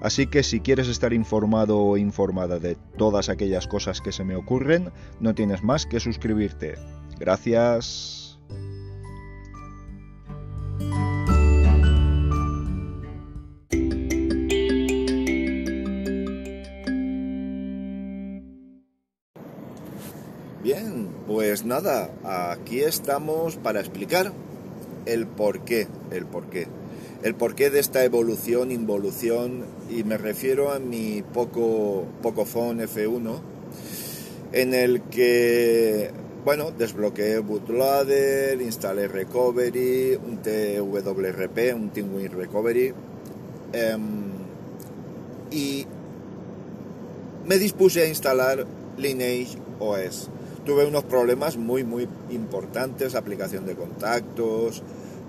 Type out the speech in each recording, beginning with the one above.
Así que si quieres estar informado o informada de todas aquellas cosas que se me ocurren, no tienes más que suscribirte. Gracias. Bien, pues nada, aquí estamos para explicar el porqué, el porqué. El porqué de esta evolución, involución, y me refiero a mi poco, poco phone F1, en el que bueno, desbloqueé bootloader, instalé recovery, un TWRP, un TeamWin Recovery, em, y me dispuse a instalar Lineage OS. Tuve unos problemas muy, muy importantes, aplicación de contactos,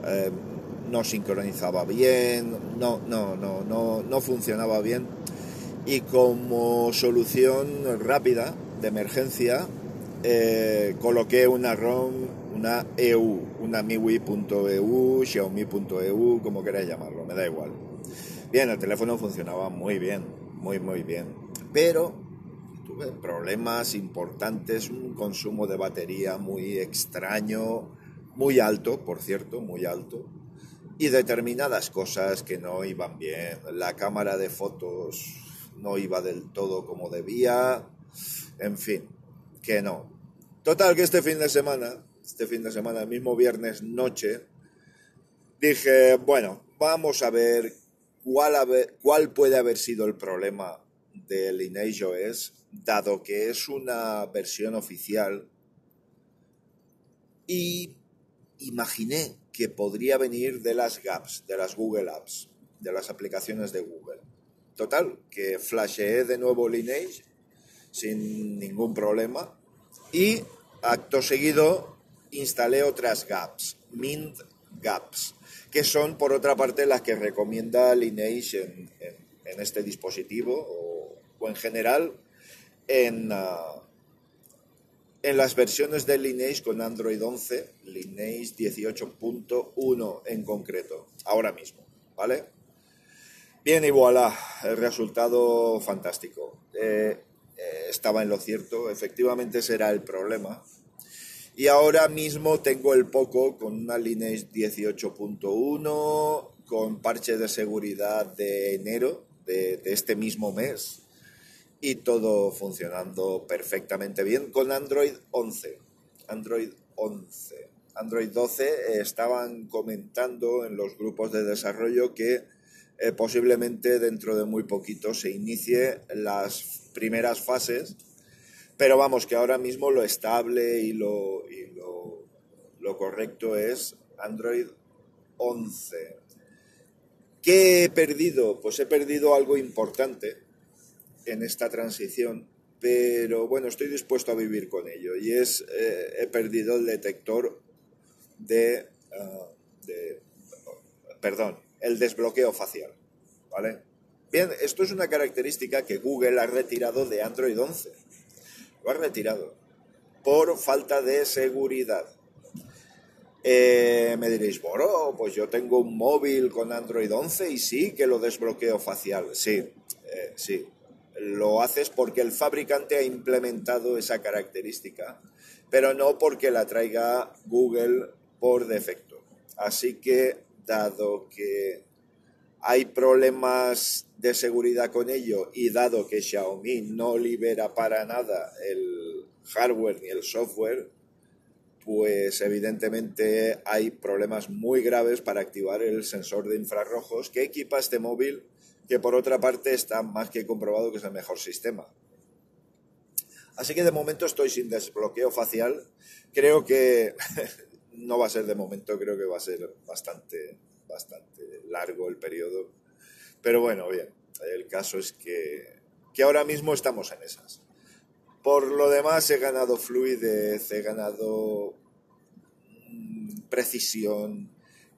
em, no sincronizaba bien, no, no, no, no, no funcionaba bien. Y como solución rápida, de emergencia, eh, coloqué una ROM, una EU, una MIUI.eu, Xiaomi.eu, como queráis llamarlo, me da igual. Bien, el teléfono funcionaba muy bien, muy, muy bien. Pero tuve problemas importantes, un consumo de batería muy extraño, muy alto, por cierto, muy alto. Y determinadas cosas que no iban bien. La cámara de fotos no iba del todo como debía. En fin, que no. Total, que este fin de semana, este fin de semana, el mismo viernes noche, dije, bueno, vamos a ver cuál, cuál puede haber sido el problema del Lineage OS, dado que es una versión oficial. Y imaginé que podría venir de las Gaps, de las Google Apps, de las aplicaciones de Google. Total, que flasheé de nuevo Lineage sin ningún problema y acto seguido instalé otras gaps, Mint Gaps, que son por otra parte las que recomienda Lineage en, este dispositivo o, en general en, ah, en las versiones de Lineage con Android 11, Lineage 18.1 en concreto, ahora mismo, ¿vale? Bien, y voilà, el resultado fantástico. Eh, eh, estaba en lo cierto, efectivamente ese era el problema. Y ahora mismo tengo el Poco con una Lineage 18.1, con parche de seguridad de enero de, este mismo mes y todo funcionando perfectamente bien con Android 11. Android 11. Android 12 estaban comentando en los grupos de desarrollo que eh, posiblemente dentro de muy poquito se inicie las primeras fases, pero vamos, que ahora mismo lo estable y lo, lo, correcto es Android 11. ¿Qué he perdido? Pues he perdido algo importante en esta transición, pero bueno, estoy dispuesto a vivir con ello. Y es, eh, he perdido el detector de, de, perdón, el desbloqueo facial, ¿vale? Bien, esto es una característica que Google ha retirado de Android 11. Lo ha retirado por falta de seguridad. Eh, me diréis, Boro, pues yo tengo un móvil con Android 11 y sí que lo desbloqueo facial. Sí, sí. Lo haces porque el fabricante ha implementado esa característica, pero no porque la traiga Google por defecto. Así que, dado que hay problemas de seguridad con ello y dado que Xiaomi no libera para nada el hardware ni el software, pues evidentemente hay problemas muy graves para activar el sensor de infrarrojos que equipa este móvil, que por otra parte está más que comprobado que es el mejor sistema. Así que de momento estoy sin desbloqueo facial. Creo que no va a ser de momento, creo que va a ser bastante bastante largo el periodo. Pero bueno, bien, el caso es que, que ahora mismo estamos en esas. Por lo demás, he ganado fluidez, he ganado precisión,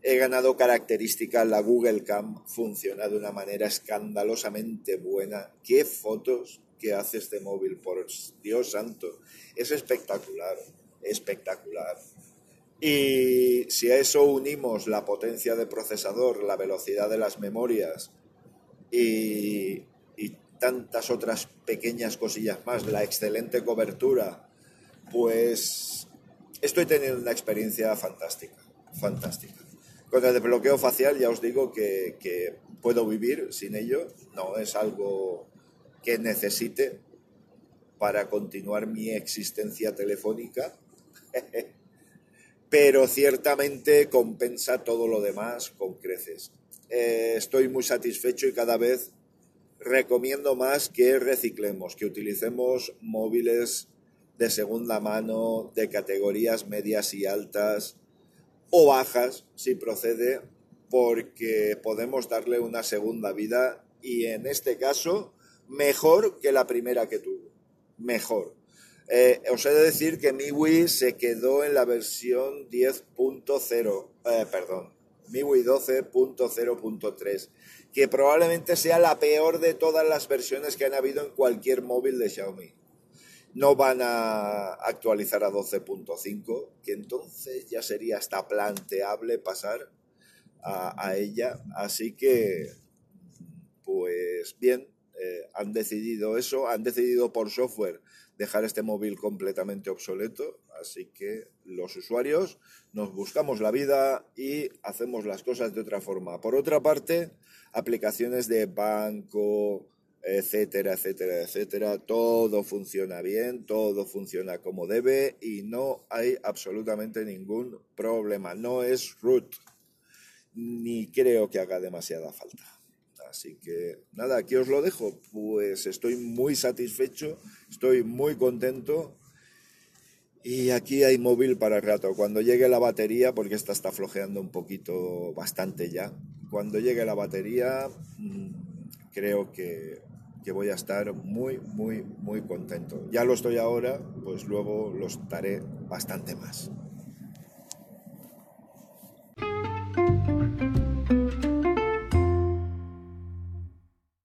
he ganado características, la Google Cam funciona de una manera escandalosamente buena. ¿Qué fotos que hace este móvil? Por Dios santo, es espectacular, espectacular. Y si a eso unimos la potencia de procesador, la velocidad de las memorias y tantas otras pequeñas cosillas más, la excelente cobertura, pues estoy teniendo una experiencia fantástica, fantástica. Con el desbloqueo facial ya os digo que, puedo vivir sin ello, no es algo que necesite para continuar mi existencia telefónica, pero ciertamente compensa todo lo demás con creces. Eh, estoy muy satisfecho y cada vez recomiendo más que reciclemos, que utilicemos móviles de segunda mano, de categorías medias y altas o bajas, si procede, porque podemos darle una segunda vida y en este caso mejor que la primera que tuvo. Mejor. Eh, os he de decir que MIUI se quedó en la versión 10.0, eh, perdón, MIUI 12.0.3, que probablemente sea la peor de todas las versiones que han habido en cualquier móvil de Xiaomi no van a actualizar a 12.5, que entonces ya sería hasta planteable pasar a, ella. Así que, pues bien, eh, han decidido eso, han decidido por software dejar este móvil completamente obsoleto, así que los usuarios nos buscamos la vida y hacemos las cosas de otra forma. Por otra parte, aplicaciones de banco, etcétera, etcétera, etcétera. Todo funciona bien, todo funciona como debe y no hay absolutamente ningún problema. No es root, ni creo que haga demasiada falta. Así que nada, aquí os lo dejo. Pues estoy muy satisfecho, estoy muy contento. Y aquí hay móvil para el rato. Cuando llegue la batería, porque esta está flojeando un poquito, bastante ya. Cuando llegue la batería, mm, creo que que voy a estar muy, muy, muy contento. Ya lo estoy ahora, pues luego lo estaré bastante más.